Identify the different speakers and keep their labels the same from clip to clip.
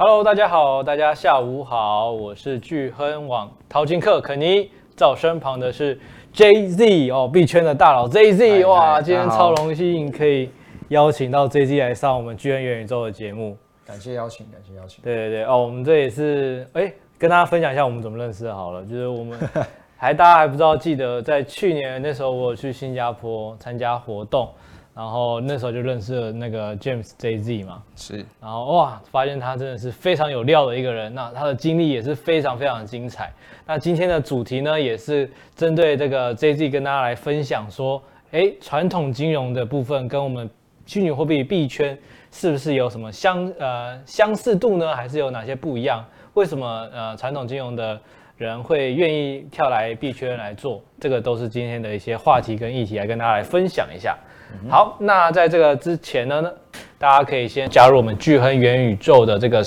Speaker 1: Hello，大家好，大家下午好，我是巨亨网淘金客肯尼，在我身旁的是 JZ 哦，币圈的大佬 JZ，哇，今天超荣幸可以邀请到 JZ 来上我们巨亨元宇宙的节目，
Speaker 2: 感谢邀请，感谢邀请。
Speaker 1: 对对对，哦，我们这也是哎，跟大家分享一下我们怎么认识的好了，就是我们 还大家还不知道，记得在去年那时候我有去新加坡参加活动。然后那时候就认识了那个 James JZ 嘛，
Speaker 2: 是，
Speaker 1: 然后哇，发现他真的是非常有料的一个人，那他的经历也是非常非常精彩。那今天的主题呢，也是针对这个 JZ 跟大家来分享说，哎，传统金融的部分跟我们虚拟货币币圈是不是有什么相呃相似度呢？还是有哪些不一样？为什么呃传统金融的人会愿意跳来币圈来做？这个都是今天的一些话题跟议题，来跟大家来分享一下。好，那在这个之前呢，大家可以先加入我们聚亨元宇宙的这个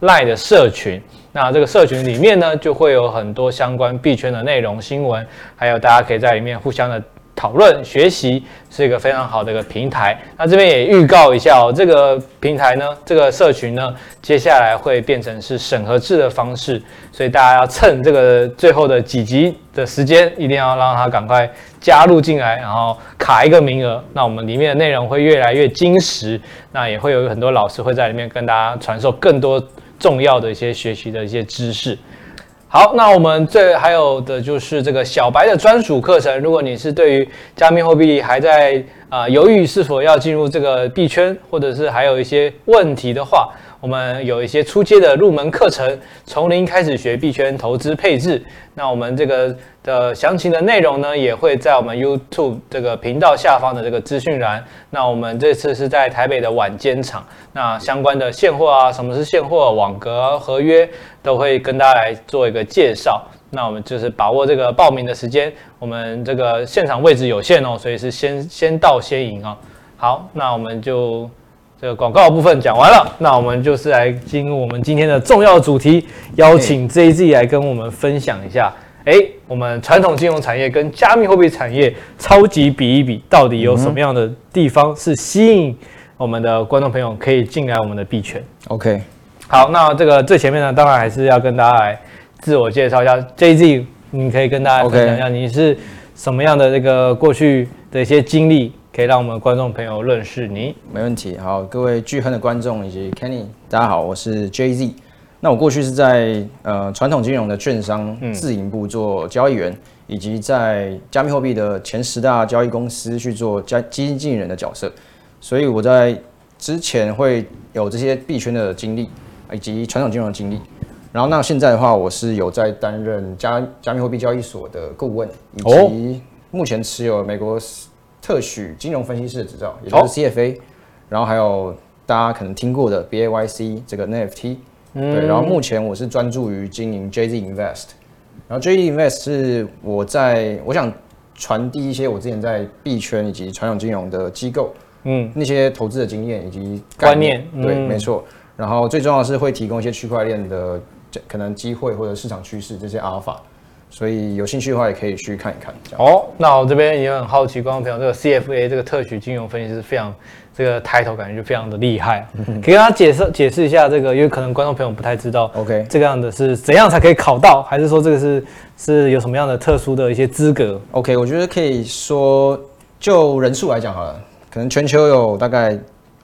Speaker 1: LINE 的社群。那这个社群里面呢，就会有很多相关币圈的内容、新闻，还有大家可以在里面互相的。讨论学习是一个非常好的一个平台。那这边也预告一下哦，这个平台呢，这个社群呢，接下来会变成是审核制的方式，所以大家要趁这个最后的几集的时间，一定要让他赶快加入进来，然后卡一个名额。那我们里面的内容会越来越精实，那也会有很多老师会在里面跟大家传授更多重要的一些学习的一些知识。好，那我们这还有的就是这个小白的专属课程。如果你是对于加密货币还在啊、呃、犹豫是否要进入这个币圈，或者是还有一些问题的话，我们有一些初阶的入门课程，从零开始学币圈投资配置。那我们这个的详情的内容呢，也会在我们 YouTube 这个频道下方的这个资讯栏。那我们这次是在台北的晚间场，那相关的现货啊，什么是现货、网格、合约，都会跟大家来做一个介绍。那我们就是把握这个报名的时间，我们这个现场位置有限哦，所以是先先到先赢哦。好，那我们就。这个广告的部分讲完了，那我们就是来进入我们今天的重要主题，邀请 JZ 来跟我们分享一下，哎，我们传统金融产业跟加密货币产业超级比一比，到底有什么样的地方是吸引我们的观众朋友可以进来我们的币圈
Speaker 2: ？OK，
Speaker 1: 好，那这个最前面呢，当然还是要跟大家来自我介绍一下，JZ，你可以跟大家分享一下你是什么样的这个过去的一些经历。可以让我们观众朋友认识你，
Speaker 2: 没问题。好，各位巨亨的观众以及 Kenny，大家好，我是 JZ。那我过去是在呃传统金融的券商自营部做交易员，嗯、以及在加密货币的前十大交易公司去做加基金经理人的角色。所以我在之前会有这些币圈的经历，以及传统金融的经历。然后那现在的话，我是有在担任加加密货币交易所的顾问，以及目前持有美国。特许金融分析师的执照，也就是 CFA，、哦、然后还有大家可能听过的 BAYC 这个 NFT，、嗯、对，然后目前我是专注于经营 JZ Invest，然后 JZ Invest 是我在我想传递一些我之前在币圈以及传统金融的机构，嗯，那些投资的经验以及概念，观念，对，嗯、没错，然后最重要的是会提供一些区块链的可能机会或者市场趋势这些阿尔法。所以有兴趣的话，也可以去看一看。
Speaker 1: 哦，那我这边也很好奇，观众朋友，这个 CFA 这个特许金融分析师非常这个 title 感觉就非常的厉害，可以跟他解释解释一下这个，因为可能观众朋友不太知道。OK，这个样的是怎样才可以考到，还是说这个是是有什么样的特殊的一些资格
Speaker 2: ？OK，我觉得可以说就人数来讲好了，可能全球有大概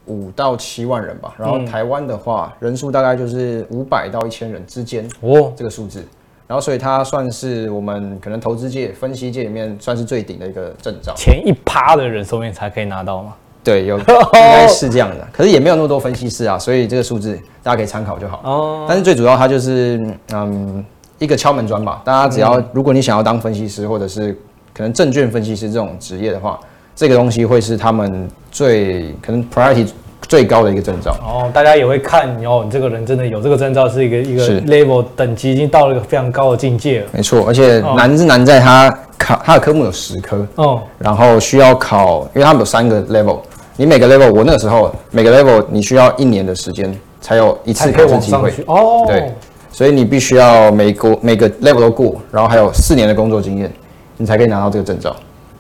Speaker 2: 五到七万人吧，然后台湾的话，人数大概就是五百到一千人之间哦，这个数字。然后，所以它算是我们可能投资界、分析界里面算是最顶的一个证照。
Speaker 1: 前一趴的人手里才可以拿到吗？
Speaker 2: 对，有 应该是这样的。可是也没有那么多分析师啊，所以这个数字大家可以参考就好。哦。但是最主要，它就是嗯一个敲门砖吧。大家只要如果你想要当分析师，或者是可能证券分析师这种职业的话，这个东西会是他们最可能 priority。最高的一个证照。
Speaker 1: 哦，大家也会看哦，你这个人真的有这个证照，是一个一个 level 等级已经到了一个非常高的境界了。
Speaker 2: 没错，而且难是难在它考它的科目有十科哦，然后需要考，因为他们有三个 level，你每个 level 我那个时候每个 level 你需要一年的时间才有一次考试机会。哦，对，所以你必须要每个每个 level 都过，然后还有四年的工作经验，你才可以拿到这个证照。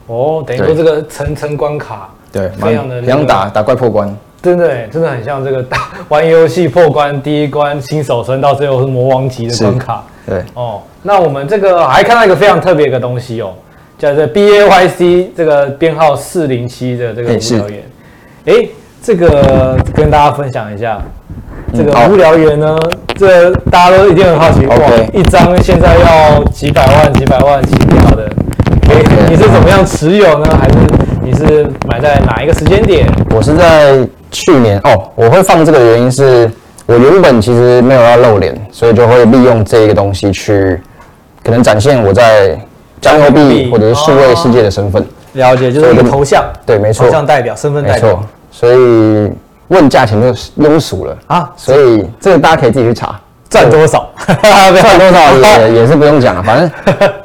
Speaker 1: 哦，等于说这个层层关卡，
Speaker 2: 对，非常的非常打打怪破关。
Speaker 1: 真的哎，真的很像这个打玩游戏破关第一关新手村到最后是魔王级的关卡。
Speaker 2: 对
Speaker 1: 哦，那我们这个还看到一个非常特别的东西哦，叫做 B A Y C 这个编号四零七的这个无聊猿。哎，这个跟大家分享一下，这个无聊猿呢，这个、大家都一定很好奇，哇.一张现在要几百万、几百万起跳的，哎，okay. 你是怎么样持有呢？还是你是买在哪一个时间点？
Speaker 2: 我是在。去年哦，我会放这个的原因是我原本其实没有要露脸，所以就会利用这一个东西去可能展现我在加密货币或者是数位世界的身份。
Speaker 1: 了解，就是一个头像，
Speaker 2: 对，没错，
Speaker 1: 头像代表身份代表。
Speaker 2: 没错，所以问价钱就庸俗了啊，所以这个大家可以自己去查
Speaker 1: 赚多少，
Speaker 2: 赚多少也 也是不用讲了，反正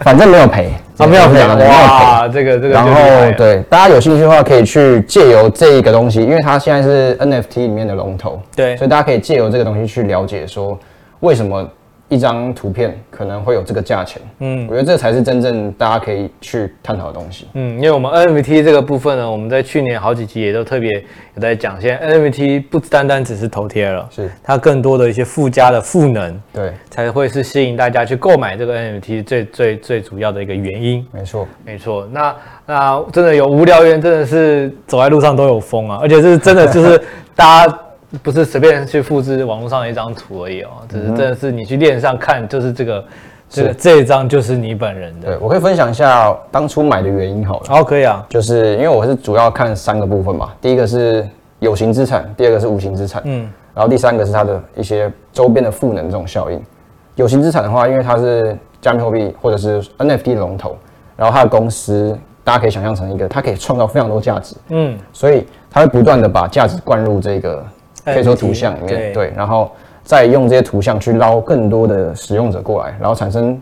Speaker 2: 反正没有赔。啊，没有赔，
Speaker 1: 哇，这个这个，
Speaker 2: 然后对大家有兴趣的话，可以去借由这一个东西，因为它现在是 NFT 里面的龙头，
Speaker 1: 对，
Speaker 2: 所以大家可以借由这个东西去了解说为什么。一张图片可能会有这个价钱，嗯，我觉得这才是真正大家可以去探讨的东西，
Speaker 1: 嗯，因为我们 NFT 这个部分呢，我们在去年好几集也都特别有在讲，现在 NFT 不单单只是头贴了，
Speaker 2: 是。
Speaker 1: 它更多的一些附加的赋能，
Speaker 2: 对，
Speaker 1: 才会是吸引大家去购买这个 NFT 最最最主要的一个原因，
Speaker 2: 没错，
Speaker 1: 没错，那那真的有无聊猿，真的是走在路上都有风啊，而且是真的就是 大家。不是随便去复制网络上的一张图而已哦，只是真的是你去链上看，就是这个这个这一张就是你本人的。
Speaker 2: 对，我可以分享一下当初买的原因好了。
Speaker 1: 好，可以啊，
Speaker 2: 就是因为我是主要看三个部分嘛，第一个是有形资产，第二个是无形资产，嗯，然后第三个是它的一些周边的赋能这种效应。有形资产的话，因为它是加密货币或者是 NFT 的龙头，然后它的公司大家可以想象成一个，它可以创造非常多价值，嗯，所以它会不断的把价值灌入这个。可以说图像里面对，对，然后再用这些图像去捞更多的使用者过来，然后产生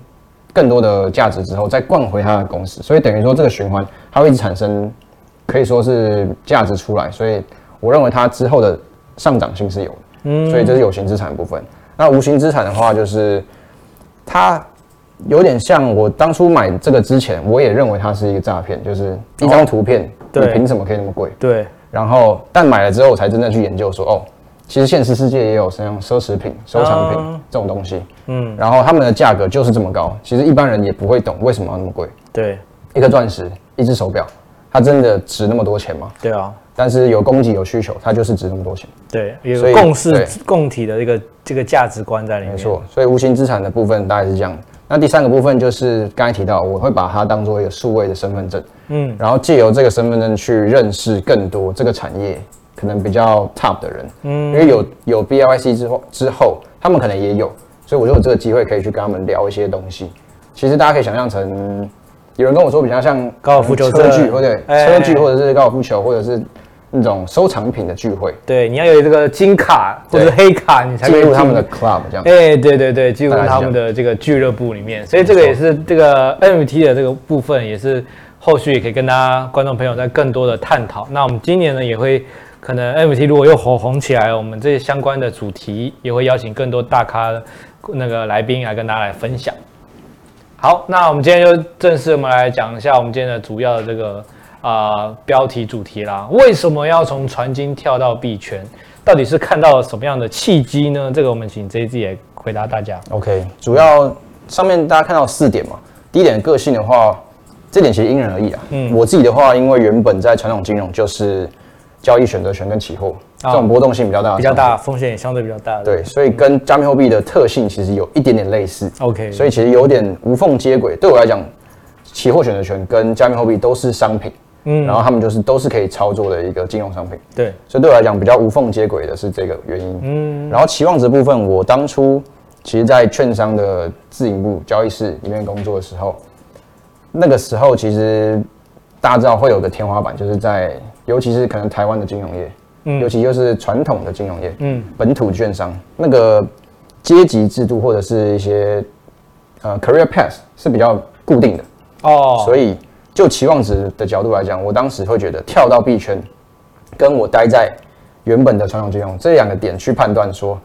Speaker 2: 更多的价值之后，再灌回他的公司，所以等于说这个循环它会一直产生，可以说是价值出来，所以我认为它之后的上涨性是有的，嗯，所以这是有形资产的部分。那无形资产的话，就是它有点像我当初买这个之前，我也认为它是一个诈骗，就是一张图片，你凭什么可以那么贵？
Speaker 1: 对，
Speaker 2: 然后但买了之后，我才真正去研究说，哦。其实现实世界也有像奢侈品、收藏品这种东西，嗯，然后他们的价格就是这么高，其实一般人也不会懂为什么要那么贵。
Speaker 1: 对，
Speaker 2: 一颗钻石、一只手表，它真的值那么多钱吗？
Speaker 1: 对啊，
Speaker 2: 但是有供给有需求，它就是值那么多钱。
Speaker 1: 对，有共识、共体的一个这个价值观在里面。
Speaker 2: 没错，所以无形资产的部分大概是这样。那第三个部分就是刚才提到，我会把它当做一个数位的身份证，嗯，然后借由这个身份证去认识更多这个产业。可能比较 top 的人，嗯，因为有有 B I Y C 之后之后，他们可能也有，所以我就有这个机会可以去跟他们聊一些东西。其实大家可以想象成，有人跟我说比较像
Speaker 1: 高尔夫球
Speaker 2: 车聚，或者车聚，或者是高尔夫球，或者是那种收藏品的聚会。
Speaker 1: 对，你要有这个金卡或者黑卡，你才
Speaker 2: 进入他们的 club 这样。
Speaker 1: 哎，对对对，进入他们的这个俱乐部里面。所以这个也是这个 NFT 的这个部分，也是后续也可以跟大家观众朋友在更多的探讨。那我们今年呢也会。可能 NFT 如果又火红起来，我们这些相关的主题也会邀请更多大咖那个来宾来跟大家来分享。好，那我们今天就正式我们来讲一下我们今天的主要的这个啊、呃、标题主题啦。为什么要从传金跳到币圈？到底是看到了什么样的契机呢？这个我们请 JZ 也回答大家。
Speaker 2: OK，主要上面大家看到四点嘛。第一点个性的话，这点其实因人而异啊。嗯，我自己的话，因为原本在传统金融就是。交易选择权跟期货这种波动性比较大，
Speaker 1: 比较大，风险也相对比较大。
Speaker 2: 对，所以跟加密货币的特性其实有一点点类似。
Speaker 1: OK，
Speaker 2: 所以其实有点无缝接轨。对我来讲，期货选择权跟加密货币都是商品，嗯，然后他们就是都是可以操作的一个金融商品。
Speaker 1: 对，
Speaker 2: 所以对我来讲比较无缝接轨的是这个原因。嗯，然后期望值部分，我当初其实在券商的自营部交易室里面工作的时候，那个时候其实大家知道会有个天花板，就是在。尤其是可能台湾的金融业，嗯，尤其又是传统的金融业，嗯，本土券商那个阶级制度或者是一些呃 career path 是比较固定的哦，所以就期望值的角度来讲，我当时会觉得跳到币圈，跟我待在原本的传统金融这两个点去判断说，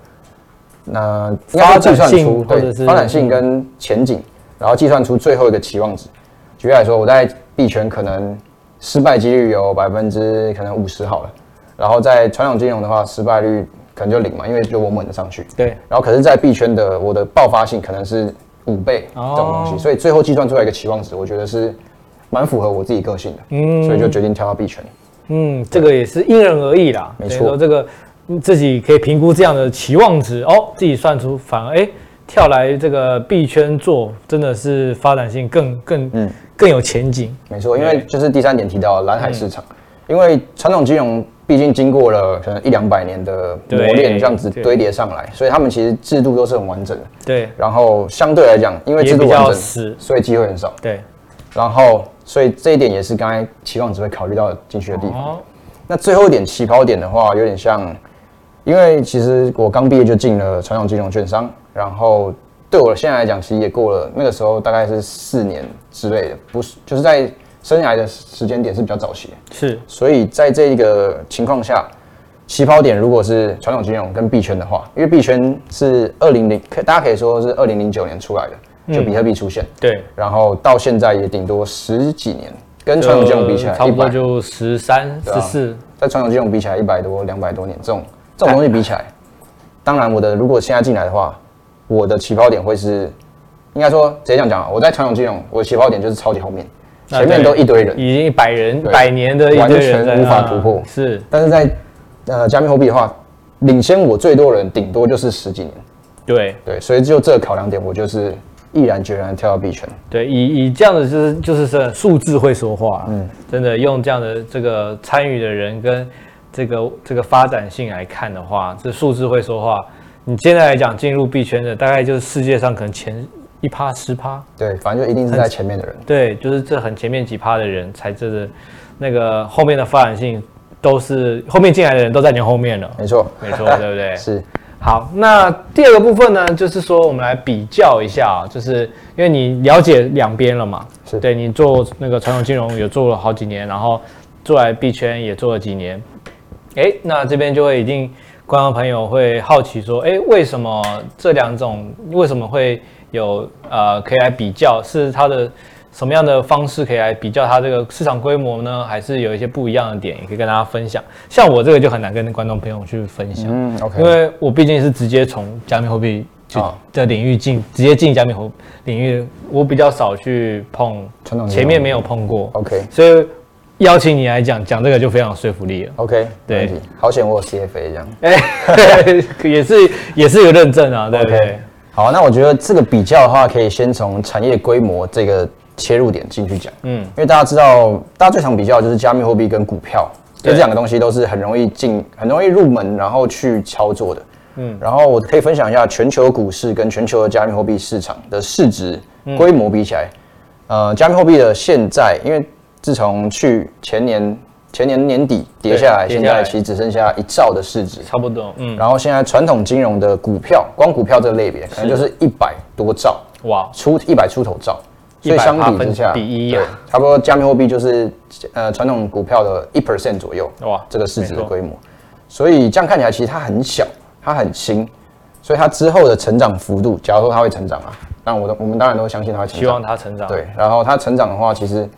Speaker 2: 那要计算出对发展性跟前景，然后计算出最后一个期望值。举例来说，我在币圈可能。失败几率有百分之可能五十好了，然后在传统金融的话，失败率可能就零嘛，因为就稳稳的上去。
Speaker 1: 对。
Speaker 2: 然后可是，在币圈的我的爆发性可能是五倍这种东西，哦、所以最后计算出来一个期望值，我觉得是蛮符合我自己个性的。嗯。所以就决定跳到币圈。
Speaker 1: 嗯，这个也是因人而异啦。没错。说这个自己可以评估这样的期望值哦，自己算出反而哎跳来这个币圈做，真的是发展性更更嗯更有前景。
Speaker 2: 没错，因为就是第三点提到蓝海市场。嗯因为传统金融毕竟经过了可能一两百年的磨练，这样子堆叠上来，所以他们其实制度都是很完整的。
Speaker 1: 对。
Speaker 2: 然后相对来讲，因为制度完整，所以机会很少。
Speaker 1: 对。
Speaker 2: 然后，所以这一点也是刚才期望只会考虑到进去的地方。哦。那最后一点起跑点的话，有点像，因为其实我刚毕业就进了传统金融券商，然后对我现在来讲，其实也过了那个时候大概是四年之类的，不是就是在。生涯的时间点是比较早期，
Speaker 1: 是，
Speaker 2: 所以在这个情况下，起跑点如果是传统金融跟币圈的话，因为币圈是二零零，可大家可以说是二零零九年出来的，就比特币出现，
Speaker 1: 对，
Speaker 2: 然后到现在也顶多十几年，跟传统金融比起来，
Speaker 1: 差不多就十三、十四，
Speaker 2: 在传统金融比起来一百多、两百多年，这种这种东西比起来，当然我的如果现在进来的话，我的起跑点会是，应该说直接这样讲啊，我在传统金融，我的起跑点就是超级后面。前面都一堆人，
Speaker 1: 已经百人、百年的一堆人，
Speaker 2: 完全无法突破。
Speaker 1: 是，
Speaker 2: 但是在呃加密货币的话，领先我最多人顶多就是十几年。
Speaker 1: 对
Speaker 2: 对，所以就这个考量点，我就是毅然决然跳到币圈。
Speaker 1: 对，以以这样的就是就是说数字会说话，嗯，真的用这样的这个参与的人跟这个这个发展性来看的话，这数字会说话。你现在来讲进入币圈的，大概就是世界上可能前。一趴十趴，
Speaker 2: 对，反正就一定是在前面的人。
Speaker 1: 对，就是这很前面几趴的人才真的，那个后面的发展性都是后面进来的人都在你后面了。
Speaker 2: 没错，
Speaker 1: 没错，对不对？
Speaker 2: 是。
Speaker 1: 好，那第二个部分呢，就是说我们来比较一下啊，就是因为你了解两边了嘛，
Speaker 2: 是
Speaker 1: 对你做那个传统金融也做了好几年，然后做来币圈也做了几年，哎，那这边就会一定观众朋友会好奇说，哎，为什么这两种为什么会？有呃，可以来比较，是它的什么样的方式可以来比较它这个市场规模呢？还是有一些不一样的点，也可以跟大家分享。像我这个就很难跟观众朋友去分享，嗯，OK，因为我毕竟是直接从加密货币的领域进，直接进加密货币领域，我比较少去碰，前面没有碰过
Speaker 2: ，OK，
Speaker 1: 所以邀请你来讲讲这个就非常有说服力了
Speaker 2: ，OK，
Speaker 1: 对，
Speaker 2: 好险我有 CFA 这样，
Speaker 1: 哎，也是也是有认证啊，对不对？
Speaker 2: 好，那我觉得这个比较的话，可以先从产业规模这个切入点进去讲。嗯，因为大家知道，大家最常比较的就是加密货币跟股票，对，这两个东西都是很容易进、很容易入门，然后去操作的。嗯，然后我可以分享一下全球股市跟全球的加密货币市场的市值规模比起来，呃，加密货币的现在，因为自从去前年。前年年底跌下来，现在其实只剩下一兆的市值，
Speaker 1: 差不多。嗯，
Speaker 2: 然后现在传统金融的股票，光股票这个类别，可能就是一百多兆，哇，出一百出头兆，所以相比之下，
Speaker 1: 比一啊，
Speaker 2: 差不多加密货币就是呃传统股票的一 percent 左右，哇，这个市值的规模。所以这样看起来，其实它很小，它很新，所以它之后的成长幅度，假如说它会成长啊，那我我们当然都相信它会成长，
Speaker 1: 希望它成长。
Speaker 2: 对，然后它成长的话，其实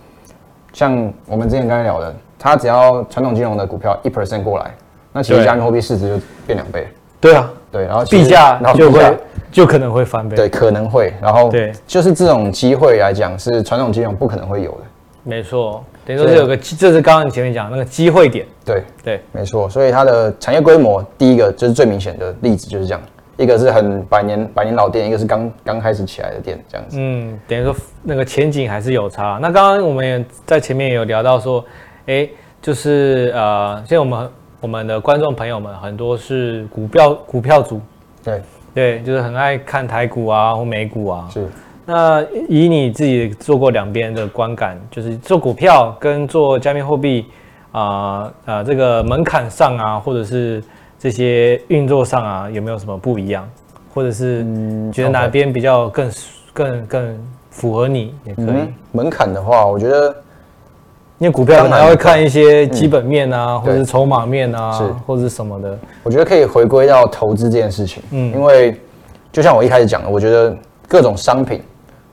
Speaker 2: 像我们之前刚才聊的。它只要传统金融的股票一 percent 过来，那其实加密货币市值就变两倍。
Speaker 1: 对啊，
Speaker 2: 对，然后
Speaker 1: 币价然后就会就可能会翻倍。
Speaker 2: 对，可能会。然后对，就是这种机会来讲，是传统金融不可能会有的。
Speaker 1: 没错，等于说是有个，这是刚刚你前面讲那个机会点。
Speaker 2: 对
Speaker 1: 对，
Speaker 2: 没错。所以它的产业规模，第一个就是最明显的例子就是这样，一个是很百年百年老店，一个是刚刚开始起来的店，这样子。
Speaker 1: 嗯，等于说那个前景还是有差。那刚刚我们也在前面也有聊到说。哎，就是呃，现在我们我们的观众朋友们很多是股票股票族，
Speaker 2: 对
Speaker 1: 对，就是很爱看台股啊或美股啊。
Speaker 2: 是。
Speaker 1: 那以你自己做过两边的观感，就是做股票跟做加密货币啊啊，这个门槛上啊，或者是这些运作上啊，有没有什么不一样？或者是觉得哪边比较更、嗯、更更符合你也可以。
Speaker 2: 嗯、门槛的话，我觉得。
Speaker 1: 因为股票可能还会看一些基本面啊，或者是筹码面啊，是或者是什么的。
Speaker 2: 我觉得可以回归到投资这件事情。嗯，因为就像我一开始讲的，我觉得各种商品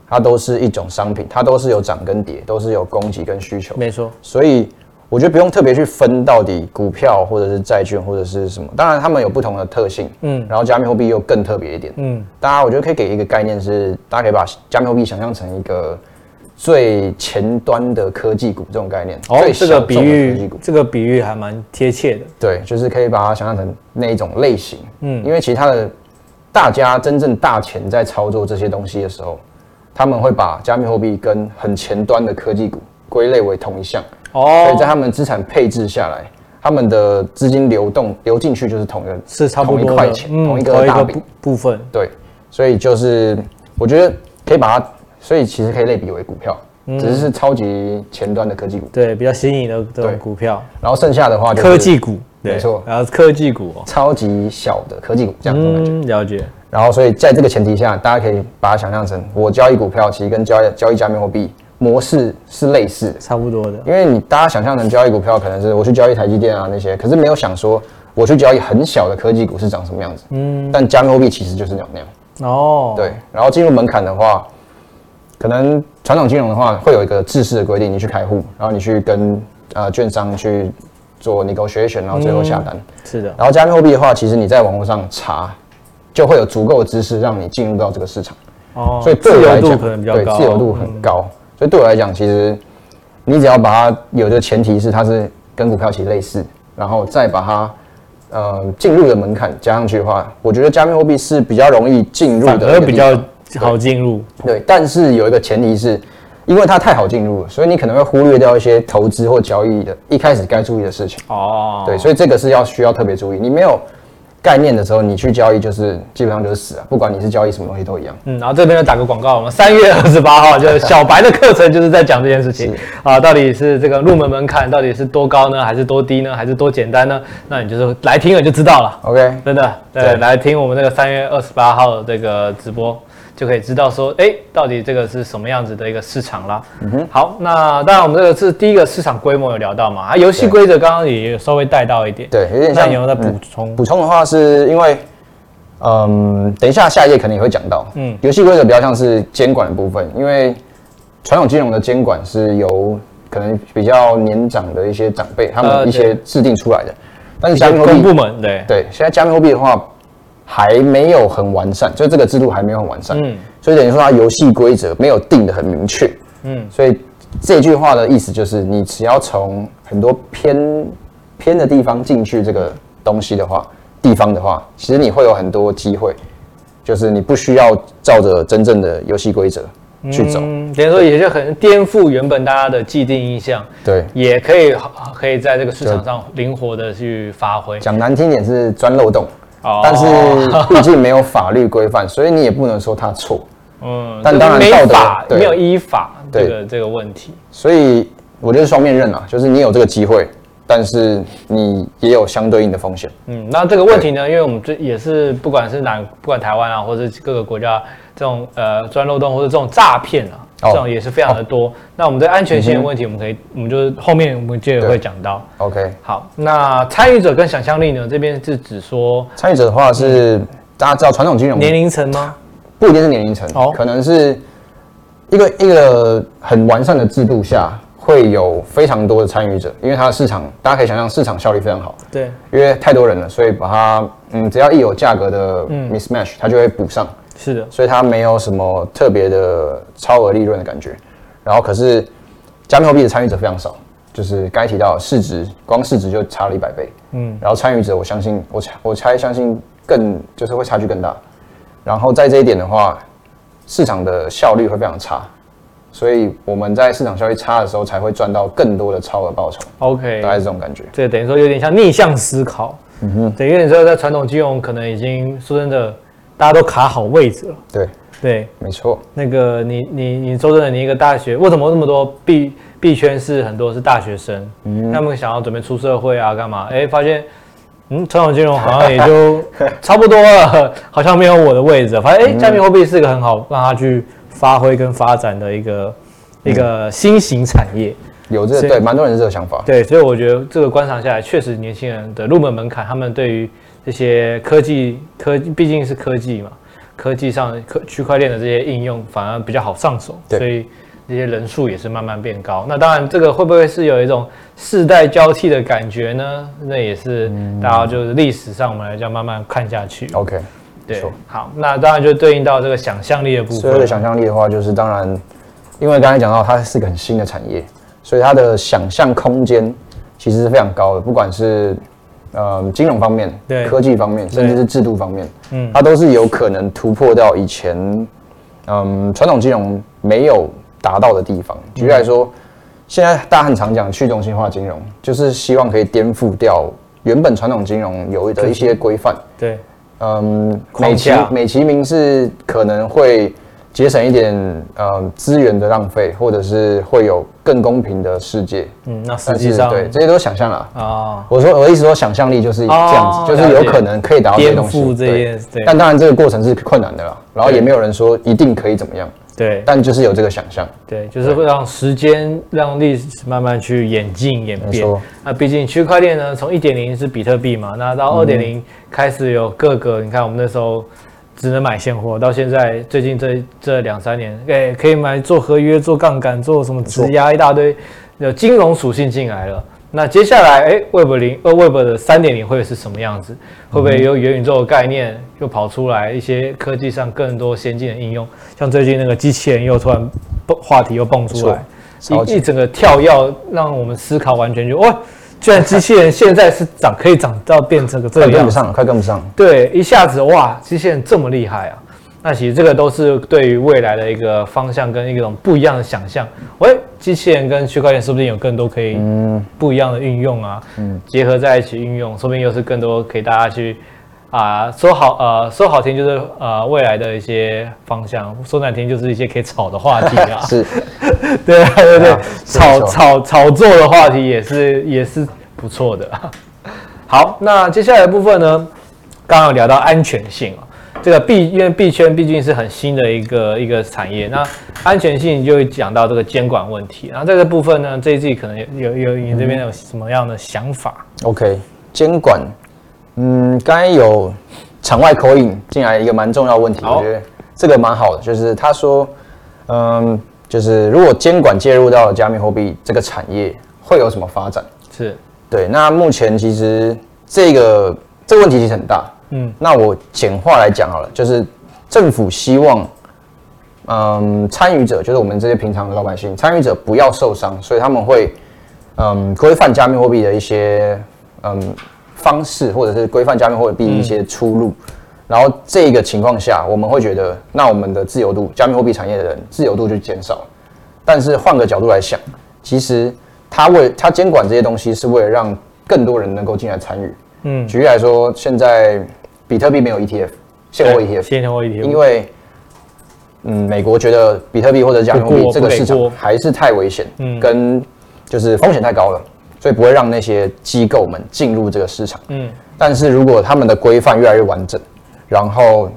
Speaker 2: 它都是一种商品，它都是有涨跟跌，都是有供给跟需求。
Speaker 1: 没错。
Speaker 2: 所以我觉得不用特别去分到底股票或者是债券或者是什么，当然他们有不同的特性，嗯，然后加密货币又更特别一点，嗯，大家我觉得可以给一个概念是，大家可以把加密货币想象成一个最前端的科技股这种概念。
Speaker 1: 哦，这个比喻，这个比喻还蛮贴切的。
Speaker 2: 对，就是可以把它想象成那一种类型，嗯，因为其他的大家真正大钱在操作这些东西的时候，他们会把加密货币跟很前端的科技股归类为同一项。哦，所以在他们资产配置下来，他们的资金流动流进去就是同一个
Speaker 1: 是差不多
Speaker 2: 同一块钱，嗯、同一个大饼
Speaker 1: 部分。
Speaker 2: 对，所以就是我觉得可以把它，所以其实可以类比为股票，嗯、只是是超级前端的科技股，
Speaker 1: 对，比较新颖的这种股票。
Speaker 2: 然后剩下的话就是
Speaker 1: 科技股，
Speaker 2: 没错，
Speaker 1: 然后科技股、哦，
Speaker 2: 超级小的科技股这样子感觉、
Speaker 1: 嗯。了解。
Speaker 2: 然后所以在这个前提下，大家可以把它想象成我交易股票，其实跟交易交易加密货币。模式是类似，
Speaker 1: 差不多的。
Speaker 2: 因为你大家想象成交易股票，可能是我去交易台积电啊那些，可是没有想说我去交易很小的科技股是长什么样子。嗯。但加密货币其实就是那样。哦。对。然后进入门槛的话，可能传统金融的话会有一个制式的规定，你去开户，然后你去跟呃券商去做 negotiation，然后最后下单。
Speaker 1: 嗯、是的。
Speaker 2: 然后加密货币的话，其实你在网络上查，就会有足够的知识让你进入到这个市场。哦。所以自由度可能比较高。对，自由度很高。嗯所以对我来讲，其实你只要把它有的前提是它是跟股票其实类似，然后再把它呃进入的门槛加上去的话，我觉得加密货币是比较容易进入的，
Speaker 1: 反而比较好进入。
Speaker 2: 对，对，但是有一个前提是，因为它太好进入了，所以你可能会忽略掉一些投资或交易的一开始该注意的事情。哦，对，所以这个是要需要特别注意，你没有。概念的时候，你去交易就是基本上就是死啊！不管你是交易什么东西都一样。
Speaker 1: 嗯，然后这边要打个广告，我们三月二十八号 就是小白的课程，就是在讲这件事情啊，到底是这个入门门槛到底是多高呢，还是多低呢，还是多简单呢？那你就是来听了就知道了。OK，真的，对，对来听我们这个三月二十八号的这个直播。就可以知道说，哎，到底这个是什么样子的一个市场啦。嗯哼。好，那当然我们这个是第一个市场规模有聊到嘛，啊，游戏规则刚刚也稍微带到一点。
Speaker 2: 对，有点像。
Speaker 1: 有在补充？
Speaker 2: 补充的话是因为，嗯，等一下下一页可能也会讲到。嗯。游戏规则比较像是监管的部分，因为传统金融的监管是由可能比较年长的一些长辈他们一些制定出来的，但是加密货币
Speaker 1: 部门对
Speaker 2: 对，现在加密货币的话。还没有很完善，就这个制度还没有很完善，嗯，所以等于说它游戏规则没有定得很明确，嗯，所以这句话的意思就是，你只要从很多偏偏的地方进去这个东西的话，地方的话，其实你会有很多机会，就是你不需要照着真正的游戏规则去走，
Speaker 1: 嗯，等于说也就很颠覆原本大家的既定印象，
Speaker 2: 对，
Speaker 1: 也可以可以在这个市场上灵活的去发挥，
Speaker 2: 讲难听点是钻漏洞。但是毕竟没有法律规范，所以你也不能说他错。嗯，但当然道德
Speaker 1: 没法对没有依法这个对这个问题。
Speaker 2: 所以我觉得双面刃啊，就是你有这个机会，但是你也有相对应的风险。
Speaker 1: 嗯，那这个问题呢，因为我们这也是不管是哪不管台湾啊，或者是各个国家这种呃钻漏洞或者这种诈骗啊。这种也是非常的多。哦、那我们在安全性的问题，我们可以，嗯、我们就是后面我们接着会讲到。
Speaker 2: OK，
Speaker 1: 好。那参与者跟想象力呢？这边是指说
Speaker 2: 参与者的话是、嗯、大家知道传统金融
Speaker 1: 年龄层吗？
Speaker 2: 不一定是年龄层，哦，可能是一个一个很完善的制度下会有非常多的参与者，因为它的市场大家可以想象市场效率非常好。
Speaker 1: 对，
Speaker 2: 因为太多人了，所以把它嗯，只要一有价格的 mismatch，、嗯、它就会补上。
Speaker 1: 是的，
Speaker 2: 所以它没有什么特别的超额利润的感觉，然后可是加密货币的参与者非常少，就是该提到市值，光市值就差了一百倍，嗯，然后参与者我相信我猜我猜相信更就是会差距更大，然后在这一点的话，市场的效率会非常差，所以我们在市场效率差的时候才会赚到更多的超额报酬，OK，大概是这种感觉，
Speaker 1: 这等于说有点像逆向思考，嗯哼，等于你说在传统金融可能已经说真的。大家都卡好位置了，
Speaker 2: 对
Speaker 1: 对，
Speaker 2: 没错。
Speaker 1: 那个你你你说真的，你一个大学为什么那么多币币圈是很多是大学生？嗯，他们想要准备出社会啊，干嘛？哎，发现嗯，传统金融好像也就 差不多了，好像没有我的位置。发现哎，加密货币是一个很好让他去发挥跟发展的一个、嗯、一个新型产业。
Speaker 2: 有这个、对，蛮多人是这个想法。
Speaker 1: 对，所以我觉得这个观察下来，确实年轻人的入门门槛，他们对于。这些科技科毕竟是科技嘛，科技上科区块链的这些应用反而比较好上手，所以这些人数也是慢慢变高。那当然，这个会不会是有一种世代交替的感觉呢？那也是大家就是历史上我们来讲慢慢看下去。
Speaker 2: OK，
Speaker 1: 对，好，那当然就对应到这个想象力的部分。
Speaker 2: 所谓的想象力的话，就是当然，因为刚才讲到它是个很新的产业，所以它的想象空间其实是非常高的，不管是呃金融方面、对。科技方面，甚至是制度方面，嗯，它都是有可能突破到以前嗯传统金融没有。达到的地方，举例来说，嗯、现在大家很常讲去中心化金融，就是希望可以颠覆掉原本传统金融有的一些规范。
Speaker 1: 对，
Speaker 2: 嗯，美其美其名是可能会节省一点呃资源的浪费，或者是会有更公平的世界。
Speaker 1: 嗯，那实际上
Speaker 2: 对这些都是想象啦。啊、
Speaker 1: 哦，
Speaker 2: 我说我的意思说想象力就是这样子，哦、就是有可能可以达到这些东西。
Speaker 1: 对，
Speaker 2: 但当然这个过程是困难的啦，然后也没有人说一定可以怎么样。
Speaker 1: 对，
Speaker 2: 但就是有这个想象，
Speaker 1: 对，就是会让时间让历史慢慢去演进演
Speaker 2: 变。
Speaker 1: 那毕竟区块链呢，从一点零是比特币嘛，那到二点零开始有各个，你看我们那时候只能买现货，到现在最近这这两三年，哎，可以买做合约、做杠杆、做什么质押一大堆，有金融属性进来了。那接下来，哎，Web 零呃 Web 的三点零会是什么样子？会不会有元宇宙的概念又跑出来？一些科技上更多先进的应用，像最近那个机器人又突然蹦话题又蹦出来，一一整个跳跃，让我们思考完全就哇，居然机器人现在是长可以长到变成个这个样子，
Speaker 2: 快跟不上，快跟不上。
Speaker 1: 对，一下子哇，机器人这么厉害啊！那其实这个都是对于未来的一个方向跟一种不一样的想象。喂，机器人跟区块链说不定有更多可以不一样的运用啊，嗯，结合在一起运用，说不定又是更多可以大家去啊说好呃说好听就是呃未来的一些方向，说难听就是一些可以炒的话题啊。
Speaker 2: 是，
Speaker 1: 对啊对对，炒炒炒作的话题也是也是不错的。好，那接下来的部分呢，刚刚有聊到安全性啊。这个币，因为币圈毕竟是很新的一个一个产业，那安全性就会讲到这个监管问题。然后这个部分呢这一季可能有有有你这边有什么样的想法
Speaker 2: ？OK，监管，嗯，刚才有场外 call in 进来一个蛮重要的问题，我觉得这个蛮好的，就是他说，嗯，就是如果监管介入到了加密货币这个产业，会有什么发展？
Speaker 1: 是
Speaker 2: 对。那目前其实这个这个问题其实很大。嗯，那我简化来讲好了，就是政府希望，嗯，参与者就是我们这些平常的老百姓，参与者不要受伤，所以他们会，嗯，规范加密货币的一些，嗯，方式，或者是规范加密货币的一些出路。嗯、然后这个情况下，我们会觉得，那我们的自由度，加密货币产业的人自由度就减少。但是换个角度来想，其实他为他监管这些东西，是为了让更多人能够进来参与。嗯，举例来说，现在。比特币没有 ETF，现货 ETF，
Speaker 1: 现货 ETF，
Speaker 2: 因为，嗯，美国觉得比特币或者加密货币这个市场还是太危险，嗯，跟就是风险太高了，所以不会让那些机构们进入这个市场，嗯，但是如果他们的规范越来越完整，然后，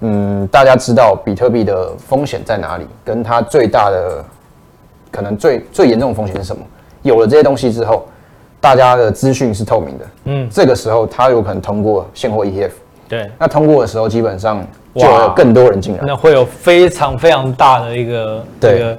Speaker 2: 嗯，大家知道比特币的风险在哪里，跟它最大的可能最最严重的风险是什么？有了这些东西之后，大家的资讯是透明的，嗯，这个时候它有可能通过现货 ETF。
Speaker 1: 对，
Speaker 2: 那通过的时候，基本上就有更多人进来，
Speaker 1: 那会有非常非常大的一个这个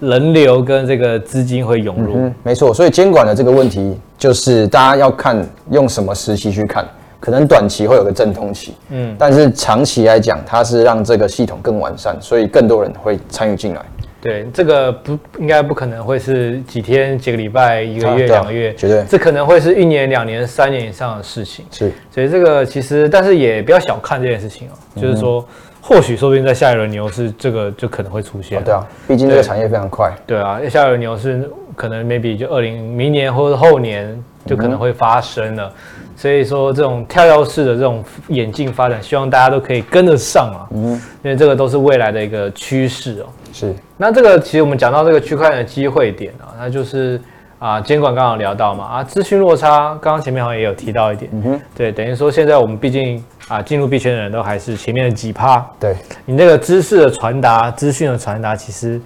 Speaker 1: 人流跟这个资金会涌入。
Speaker 2: 嗯，没错。所以监管的这个问题，就是大家要看用什么时期去看，可能短期会有个阵痛期，嗯，但是长期来讲，它是让这个系统更完善，所以更多人会参与进来。
Speaker 1: 对，这个不应该不可能会是几天、几个礼拜、一个月、两个月，
Speaker 2: 绝对，
Speaker 1: 这可能会是一年、两年、三年以上的事情。
Speaker 2: 是，
Speaker 1: 所以这个其实，但是也不要小看这件事情哦，就是说，或许说不定在下一轮牛市，这个就可能会出现。
Speaker 2: 对啊，毕竟这个产业非常快。
Speaker 1: 对啊，下一轮牛市可能 maybe 就二零明年或者后年就可能会发生了。所以说，这种跳跃式的这种演进发展，希望大家都可以跟得上啊。嗯，因为这个都是未来的一个趋势哦。
Speaker 2: 是。
Speaker 1: 那这个其实我们讲到这个区块链的机会点啊，那就是啊监管刚刚聊到嘛啊资讯落差，刚刚前面好像也有提到一点。嗯哼。对，等于说现在我们毕竟啊进入币圈的人都还是前面的几趴。
Speaker 2: 对。
Speaker 1: 你那个知识的传达、资讯的传达，其实，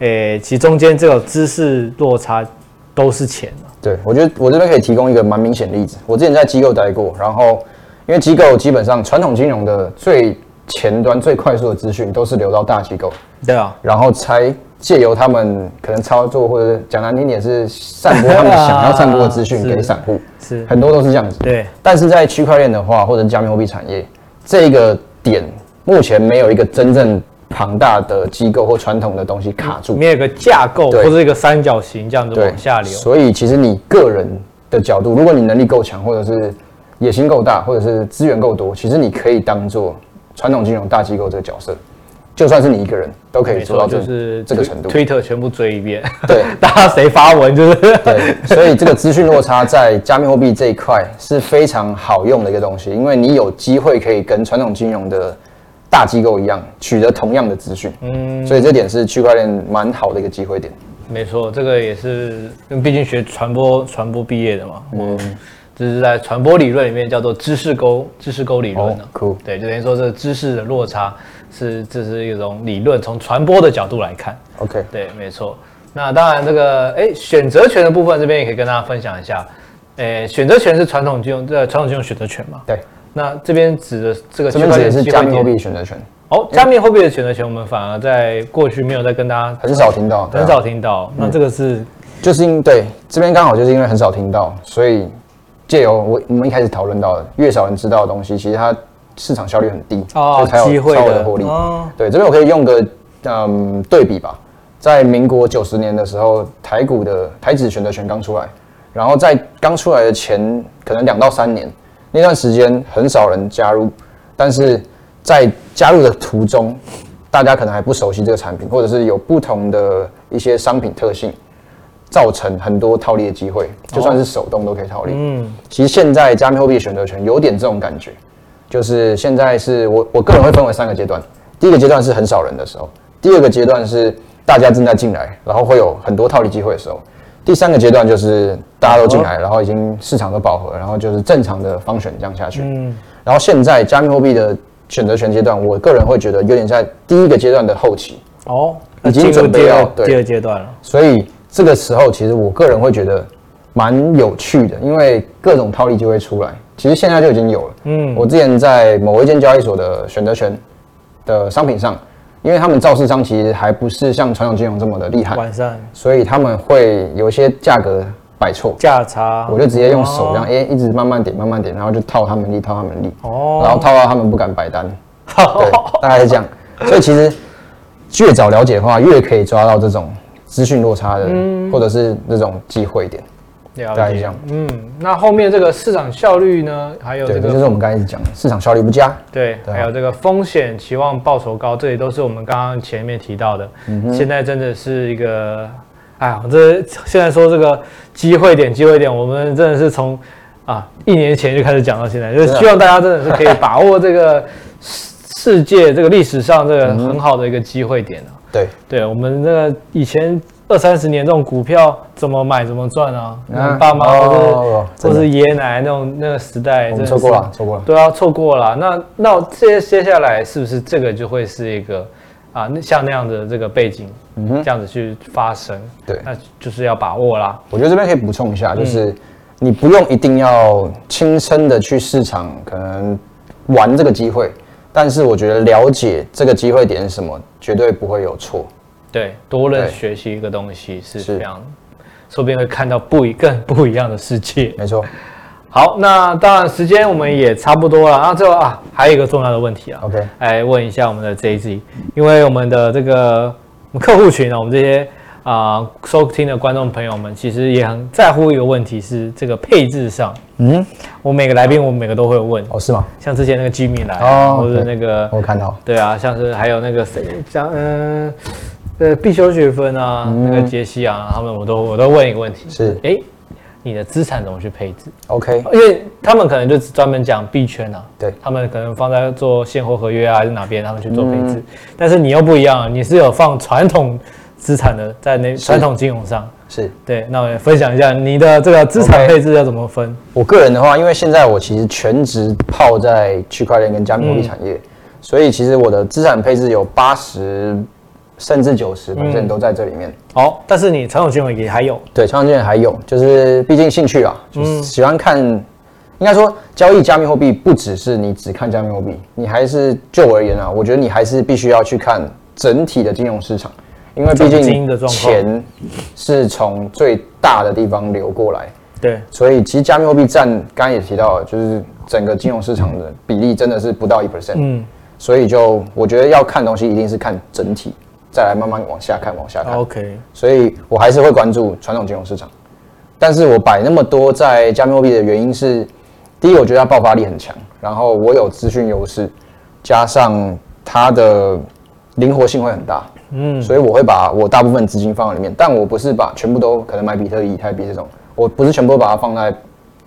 Speaker 1: 诶，其中间这个知识落差都是钱。
Speaker 2: 对，我觉得我这边可以提供一个蛮明显的例子。我之前在机构待过，然后因为机构基本上传统金融的最前端、最快速的资讯都是流到大机构，
Speaker 1: 对啊，
Speaker 2: 然后才借由他们可能操作，或者讲难听点是散播他们想要散播的资讯给散户，
Speaker 1: 是。
Speaker 2: 很多都是这样子。
Speaker 1: 对，
Speaker 2: 但是在区块链的话，或者加密货币产业这个点，目前没有一个真正庞大的机构或传统的东西卡住，
Speaker 1: 没有一个架构或者一个三角形这样子往下流。
Speaker 2: 所以其实你个人的角度，如果你能力够强，或者是野心够大，或者是资源够多，其实你可以当做传统金融大机构这个角色。就算是你一个人都可以做到，就是这个程度。
Speaker 1: Twitter 全部追一遍，
Speaker 2: 对，
Speaker 1: 大家谁发文就是
Speaker 2: 对。所以这个资讯落差在加密货币这一块是非常好用的一个东西，因为你有机会可以跟传统金融的大机构一样取得同样的资讯。嗯，所以这点是区块链蛮好的一个机会点。
Speaker 1: 没错，这个也是，因为毕竟学传播传播毕业的嘛。嗯，这是在传播理论里面叫做知识沟知识沟理论的。
Speaker 2: 酷，
Speaker 1: 对，就等于说这个知识的落差。是，这是一种理论，从传播的角度来看
Speaker 2: ，OK，
Speaker 1: 对，没错。那当然，这个哎，选择权的部分这边也可以跟大家分享一下。哎，选择权是传统金融，这传统金融选择权嘛？
Speaker 2: 对。
Speaker 1: 那这边指的这个，
Speaker 2: 这边指的是加密货币选择权。
Speaker 1: 哦，加密货币的选择权，我们反而在过去没有再跟大家
Speaker 2: 很少听到，
Speaker 1: 很少听到。那这个是，
Speaker 2: 就是因对这边刚好就是因为很少听到，所以借由我我们一开始讨论到的，越少人知道的东西，其实它。市场效率很低，
Speaker 1: 哦，
Speaker 2: 才有超额的获利。对，这边我可以用个嗯对比吧，在民国九十年的时候，台股的台指选择权刚出来，然后在刚出来的前可能两到三年那段时间，很少人加入，但是在加入的途中，大家可能还不熟悉这个产品，或者是有不同的一些商品特性，造成很多套利的机会，就算是手动都可以套利。嗯，其实现在加密货币选择权有点这种感觉。就是现在是我我个人会分为三个阶段，第一个阶段是很少人的时候，第二个阶段是大家正在进来，然后会有很多套利机会的时候，第三个阶段就是大家都进来，然后已经市场都饱和，然后就是正常的方选这样下去。嗯，然后现在加密货币的选择权阶段，我个人会觉得有点在第一个阶段的后期
Speaker 1: 哦，
Speaker 2: 已经准备要对
Speaker 1: 第二阶段了。
Speaker 2: 所以这个时候其实我个人会觉得蛮有趣的，因为各种套利就会出来。其实现在就已经有了。嗯，我之前在某一间交易所的选择权的商品上，因为他们造市商其实还不是像传统金融这么的厉害，完善，所以他们会有一些价格摆错，
Speaker 1: 价差，
Speaker 2: 我就直接用手这样，哎，一直慢慢点，慢慢点，然后就套他们利，套他们利，哦，然后套到他们不敢摆单，对，大概是这样。所以其实越早了解的话，越可以抓到这种资讯落差的，或者是那种机会点。
Speaker 1: 了解，嗯，那后面这个市场效率呢？还有这个，
Speaker 2: 就是我们刚才讲的市场效率不佳，
Speaker 1: 对，对啊、还有这个风险期望报酬高，这里都是我们刚刚前面提到的。嗯，现在真的是一个，哎呀，这现在说这个机会点，机会点，我们真的是从啊一年前就开始讲到现在，就是希望大家真的是可以把握这个世界这个历史上这个很好的一个机会点、啊、
Speaker 2: 对，
Speaker 1: 对我们这个以前。二三十年这种股票怎么买怎么赚啊？嗯，爸妈或是或是爷爷奶奶那种那个时代，
Speaker 2: 错过了，错过了，
Speaker 1: 对啊，错过了。那那接接下来是不是这个就会是一个啊，像那样的这个背景，嗯哼，这样子去发生？对，那就是要把握啦。
Speaker 2: 我觉得这边可以补充一下，就是你不用一定要亲身的去市场可能玩这个机会，但是我觉得了解这个机会点是什么，绝对不会有错。
Speaker 1: 对，多人学习一个东西是这样，说不定会看到不一更不一样的世界。
Speaker 2: 没错。
Speaker 1: 好，那当然时间我们也差不多了啊。最后啊，还有一个重要的问题啊。
Speaker 2: OK，
Speaker 1: 来问一下我们的 JZ，因为我们的这个客户群呢，我们这些啊、呃、收听的观众朋友们，其实也很在乎一个问题，是这个配置上。嗯，我每个来宾我们每个都会问。
Speaker 2: 哦，是吗？
Speaker 1: 像之前那个 Jimmy 来，哦，或者那个
Speaker 2: 我看到。
Speaker 1: 对啊，像是还有那个谁，像嗯。呃呃，必修学分啊，嗯、那个杰西啊，他们我都我都问一个问题，
Speaker 2: 是，
Speaker 1: 哎、欸，你的资产怎么去配置
Speaker 2: ？OK，
Speaker 1: 因为他们可能就专门讲币圈啊，
Speaker 2: 对，
Speaker 1: 他们可能放在做现货合约啊，还是哪边他们去做配置，嗯、但是你又不一样，你是有放传统资产的，在那传统金融上，
Speaker 2: 是
Speaker 1: 对，那我也分享一下你的这个资产配置要怎么分？Okay.
Speaker 2: 我个人的话，因为现在我其实全职泡在区块链跟加密货币产业，嗯、所以其实我的资产配置有八十。甚至九十，反正都在这里面。
Speaker 1: 哦，但是你传统金融也还有，
Speaker 2: 对，传统金融还有，就是毕竟兴趣啊，就是喜欢看。嗯、应该说，交易加密货币不只是你只看加密货币，你还是就我而言啊，我觉得你还是必须要去看整体的金融市场，因
Speaker 1: 为毕
Speaker 2: 竟钱是从最大的地方流过来，
Speaker 1: 对，
Speaker 2: 所以其实加密货币占刚刚也提到了，就是整个金融市场的比例真的是不到一 percent，嗯，所以就我觉得要看东西一定是看整体，再来慢慢往下看，往下看
Speaker 1: ，OK，
Speaker 2: 所以我还是会关注传统金融市场，但是我摆那么多在加密货币的原因是，第一我觉得它爆发力很强，然后我有资讯优势，加上它的灵活性会很大。嗯，所以我会把我大部分资金放在里面，但我不是把全部都可能买比特币、以太币这种，我不是全部都把它放在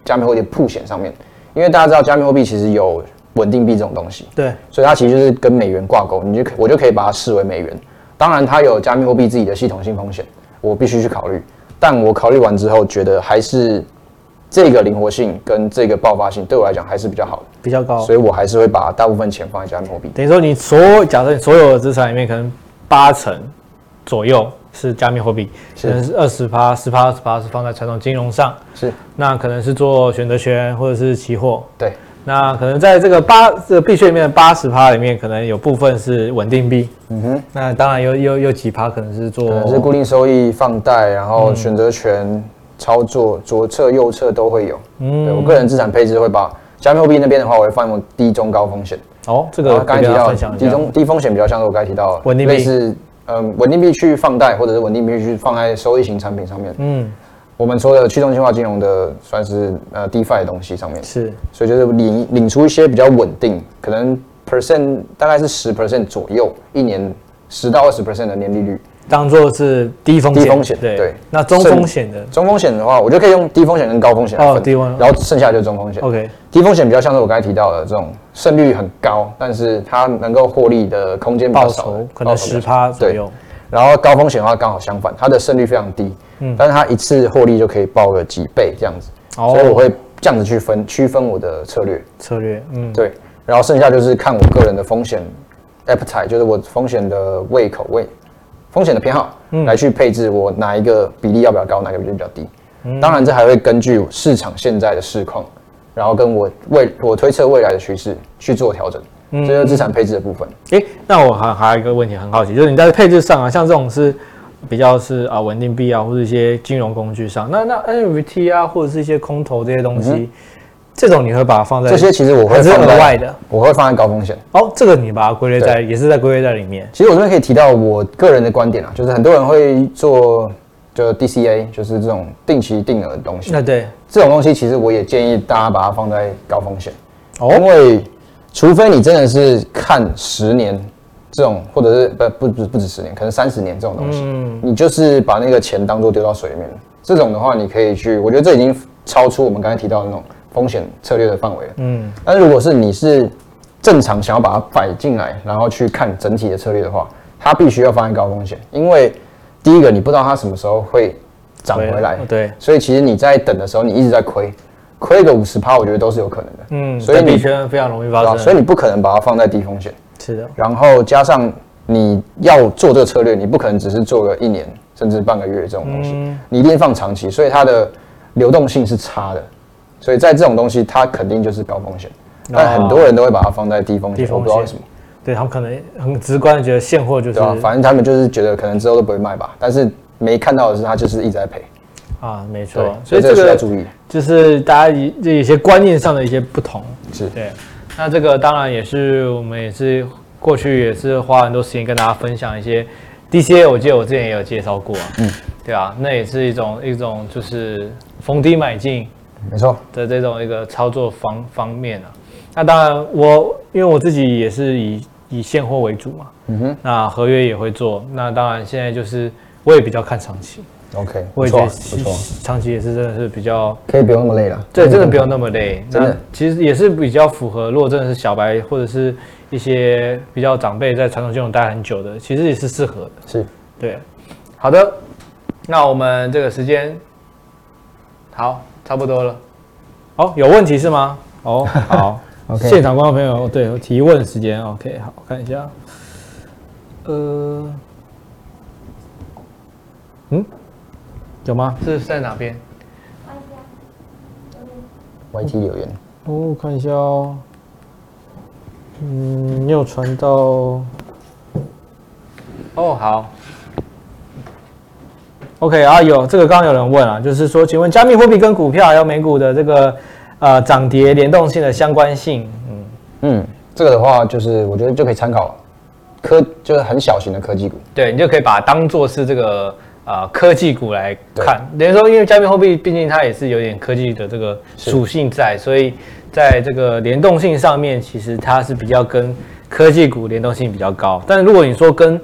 Speaker 2: 加密货币的铺险上面，因为大家知道加密货币其实有稳定币这种东西，
Speaker 1: 对，
Speaker 2: 所以它其实就是跟美元挂钩，你就可我就可以把它视为美元。当然，它有加密货币自己的系统性风险，我必须去考虑，但我考虑完之后觉得还是这个灵活性跟这个爆发性对我来讲还是比较好的，
Speaker 1: 比较高，
Speaker 2: 所以我还是会把大部分钱放在加密货币。
Speaker 1: 等于说，你所有假设所有的资产里面可能。八成左右是加密货币，可能是二十趴、十趴、二十趴是放在传统金融上，
Speaker 2: 是。
Speaker 1: 那可能是做选择权或者是期货，
Speaker 2: 对，
Speaker 1: 那可能在这个八这个币圈里面的八十趴里面，可能有部分是稳定币，嗯哼，那当然有有有几趴可能是做，
Speaker 2: 可能是固定收益放贷，然后选择权操作左侧右侧都会有，嗯，对我个人资产配置会把加密货币那边的话，我会放在低中高风险。
Speaker 1: 哦，这个刚才提到
Speaker 2: 低中低风险比较像是我刚才提到
Speaker 1: 稳定币，类似
Speaker 2: 嗯稳定币去放贷，或者是稳定币去放在收益型产品上面。嗯，我们说的去中心化金融的算是呃 DeFi 的东西上面。
Speaker 1: 是，
Speaker 2: 所以就是领领出一些比较稳定，可能 percent 大概是十 percent 左右，一年十到二十 percent 的年利率。
Speaker 1: 当做是低风险，
Speaker 2: 低风险
Speaker 1: 对。对。那中风险的
Speaker 2: 中风险的话，我就可以用低风险跟高风险哦，低风，然后剩下就是中风险。
Speaker 1: OK，
Speaker 2: 低风险比较像是我刚才提到的这种胜率很高，但是它能够获利的空间比较少，
Speaker 1: 可能十趴左右。
Speaker 2: 然后高风险的话刚好相反，它的胜率非常低，嗯，但是它一次获利就可以爆个几倍这样子。哦，所以我会这样子去分区分我的策略
Speaker 1: 策略，嗯，
Speaker 2: 对。然后剩下就是看我个人的风险 appetite，就是我风险的胃口味。风险的偏好，嗯，来去配置我哪一个比例要不要高，哪个比例比较低。嗯，当然这还会根据市场现在的市况，然后跟我未我推测未来的趋势去做调整。嗯，这就是资产配置的部分。
Speaker 1: 诶，那我还还有一个问题很好奇，就是你在配置上啊，像这种是比较是啊稳定币啊，或者一些金融工具上，那那 NFT 啊，或者是一些空投这些东西。嗯这种你会把它放在
Speaker 2: 这些，其实我会放
Speaker 1: 额外的，
Speaker 2: 我会放在高风险。
Speaker 1: 哦，这个你把它归类在，也是在归类在里面。
Speaker 2: 其实我这边可以提到我个人的观点啊，就是很多人会做就 DCA，就是这种定期定额的东西。
Speaker 1: 那对
Speaker 2: 这种东西，其实我也建议大家把它放在高风险。哦，因为除非你真的是看十年这种，或者是不不不不止十年，可能三十年这种东西，嗯，你就是把那个钱当做丢到水里面。这种的话，你可以去，我觉得这已经超出我们刚才提到的那种。风险策略的范围了，嗯，但如果是你是正常想要把它摆进来，然后去看整体的策略的话，它必须要放在高风险，因为第一个你不知道它什么时候会涨回来，
Speaker 1: 对，
Speaker 2: 所以其实你在等的时候，你一直在亏，亏个五十趴，我觉得都是有可能的，
Speaker 1: 嗯，所以你非常容易发生，
Speaker 2: 所以你不可能把它放在低风险，
Speaker 1: 是的，
Speaker 2: 然后加上你要做这个策略，你不可能只是做个一年甚至半个月这种东西，嗯、你一定放长期，所以它的流动性是差的。所以在这种东西，它肯定就是高风险，但很多人都会把它放在低风险，我不知道为什么。
Speaker 1: 对，他们可能很直观的觉得现货就是，
Speaker 2: 反正他们就是觉得可能之后都不会卖吧，但是没看到的是，他就是一直在赔。
Speaker 1: 啊，没错。所以这个要注意，就是大家一这一些观念上的一些不同。
Speaker 2: 是
Speaker 1: 对。那这个当然也是我们也是过去也是花很多时间跟大家分享一些 DCA，我记得我之前也有介绍过啊。嗯。对啊，那也是一种一种就是逢低买进。
Speaker 2: 没错
Speaker 1: 的这种一个操作方方面啊，那当然我因为我自己也是以以现货为主嘛，嗯哼，那合约也会做，那当然现在就是我也比较看长期
Speaker 2: ，OK，
Speaker 1: 我也觉得不错，长期也是真的是比较
Speaker 2: 可以不用那么累了，
Speaker 1: 对，真的不用那么累，真的。其实也是比较符合，如果真的是小白或者是一些比较长辈在传统金融待很久的，其实也是适合的，
Speaker 2: 是。
Speaker 1: 对，好的，那我们这个时间好。差不多了，哦，有问题是吗？哦，好，OK，现场观众朋友，对，有提问时间，OK，好，看一下，呃，嗯，有吗？是在哪边
Speaker 2: ？YT 留言，
Speaker 1: 哦，看一下哦，嗯，没有传到，哦，好，OK 啊，有这个刚刚有人问啊，就是说，请问加密货币跟股票还有美股的这个呃涨跌联动性的相关性？
Speaker 2: 嗯嗯，这个的话就是我觉得就可以参考科，就是很小型的科技股。
Speaker 1: 对，你就可以把它当做是这个呃科技股来看。等于说，因为加密货币毕竟它也是有点科技的这个属性在，所以在这个联动性上面，其实它是比较跟科技股联动性比较高。但如果你说跟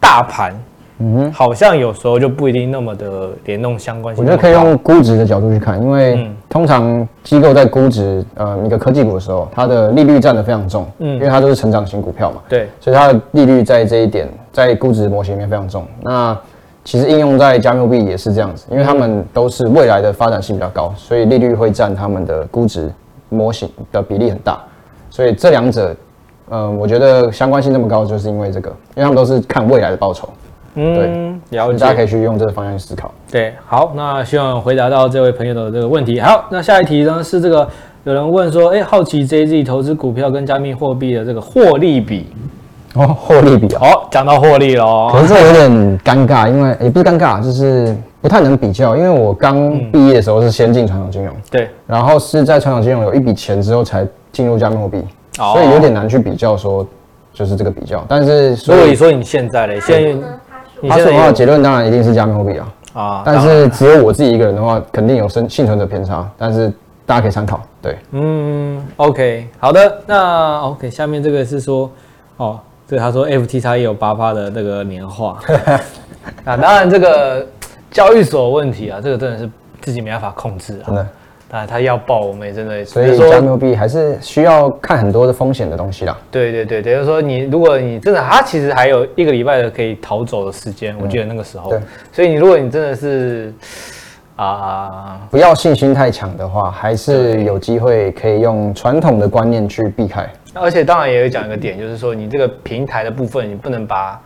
Speaker 1: 大盘，嗯，好像有时候就不一定那么的联动相关性。
Speaker 2: 我觉得可以用估值的角度去看，因为通常机构在估值呃一个科技股的时候，它的利率占的非常重，嗯，因为它都是成长型股票嘛，
Speaker 1: 对，
Speaker 2: 所以它的利率在这一点在估值模型里面非常重。那其实应用在加密货币也是这样子，因为他们都是未来的发展性比较高，所以利率会占他们的估值模型的比例很大。所以这两者，呃，我觉得相关性这么高，就是因为这个，因为他们都是看未来的报酬。
Speaker 1: 嗯，了解，
Speaker 2: 大家可以去用这个方向去思考。
Speaker 1: 对，好，那希望回答到这位朋友的这个问题。好，那下一题呢是这个有人问说，哎，好奇 JZ 投资股票跟加密货币的这个获利比
Speaker 2: 哦，获利比啊，
Speaker 1: 哦，讲到获利喽，
Speaker 2: 可是这有点尴尬，因为也不是尴尬，就是不太能比较，因为我刚毕业的时候是先进传统金融，
Speaker 1: 对，
Speaker 2: 然后是在传统金融有一笔钱之后才进入加密货币，所以有点难去比较说就是这个比较。但是
Speaker 1: 所以说你现在嘞，现在。
Speaker 2: 他说的话结论当然一定是加密货币啊，啊，但是只有我自己一个人的话，肯定有生幸存者偏差，但是大家可以参考。对，
Speaker 1: 嗯，OK，好的，那 OK，下面这个是说，哦，这个他说 FTX 也有八趴的那个年化，啊，当然这个交易所问题啊，这个真的是自己没办法控制啊，真的。啊，他要爆，我们也真的，
Speaker 2: 所以加密货币还是需要看很多的风险的东西啦。
Speaker 1: 对对对，等于说你，如果你真的，他其实还有一个礼拜的可以逃走的时间，嗯、我记得那个时候。对。所以你如果你真的是啊，
Speaker 2: 不要信心太强的话，还是有机会可以用传统的观念去避开。
Speaker 1: 而且当然也有讲一个点，就是说你这个平台的部分，你不能把。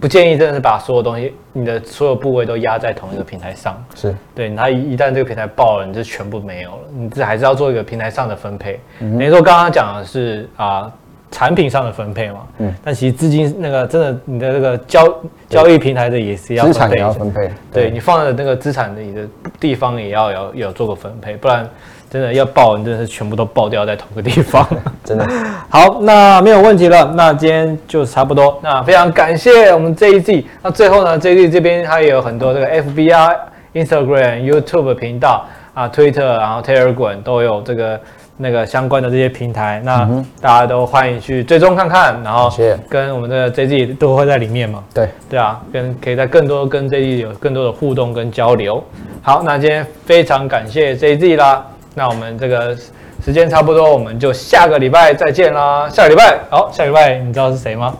Speaker 1: 不建议真的是把所有东西，你的所有部位都压在同一个平台上。
Speaker 2: 是
Speaker 1: 对，它一一旦这个平台爆了，你就全部没有了。你这还是要做一个平台上的分配。等于说刚刚讲的是啊、呃，产品上的分配嘛。嗯。但其实资金那个真的，你的这个交交易平台的也是要分配。资产也要分配。对，对你放在那个资产的你的地方也要要要做个分配，不然。真的要爆，你真的是全部都爆掉在同个地方，
Speaker 2: 真的。
Speaker 1: 好，那没有问题了，那今天就差不多。那非常感谢我们 JZ。那最后呢，JZ 这边它也有很多这个 FB 啊、Instagram、YouTube 频道啊、Twitter，然后 Telegram 都有这个那个相关的这些平台。那大家都欢迎去追踪看看，然后跟我们的 JZ 都会在里面嘛。
Speaker 2: 对
Speaker 1: 对啊，跟可以在更多跟 JZ 有更多的互动跟交流。好，那今天非常感谢 JZ 啦。那我们这个时间差不多，我们就下个礼拜再见啦。下个礼拜，好，下个礼拜你知道是谁吗？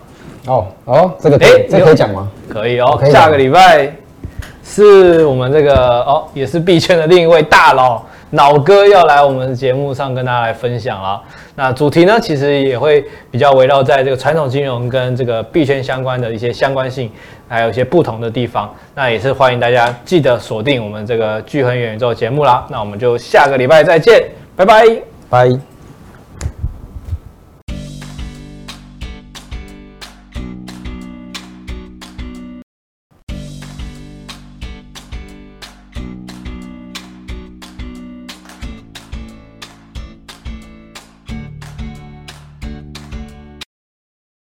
Speaker 2: 哦哦，这个哎，欸、这个可以讲吗？
Speaker 1: 可以哦。下个礼拜是我们这个哦，也是币圈的另一位大佬脑哥要来我们节目上跟大家来分享啊。那主题呢，其实也会比较围绕在这个传统金融跟这个币圈相关的一些相关性。还有一些不同的地方，那也是欢迎大家记得锁定我们这个聚恒元宇宙节目啦。那我们就下个礼拜再见，拜拜，
Speaker 2: 拜。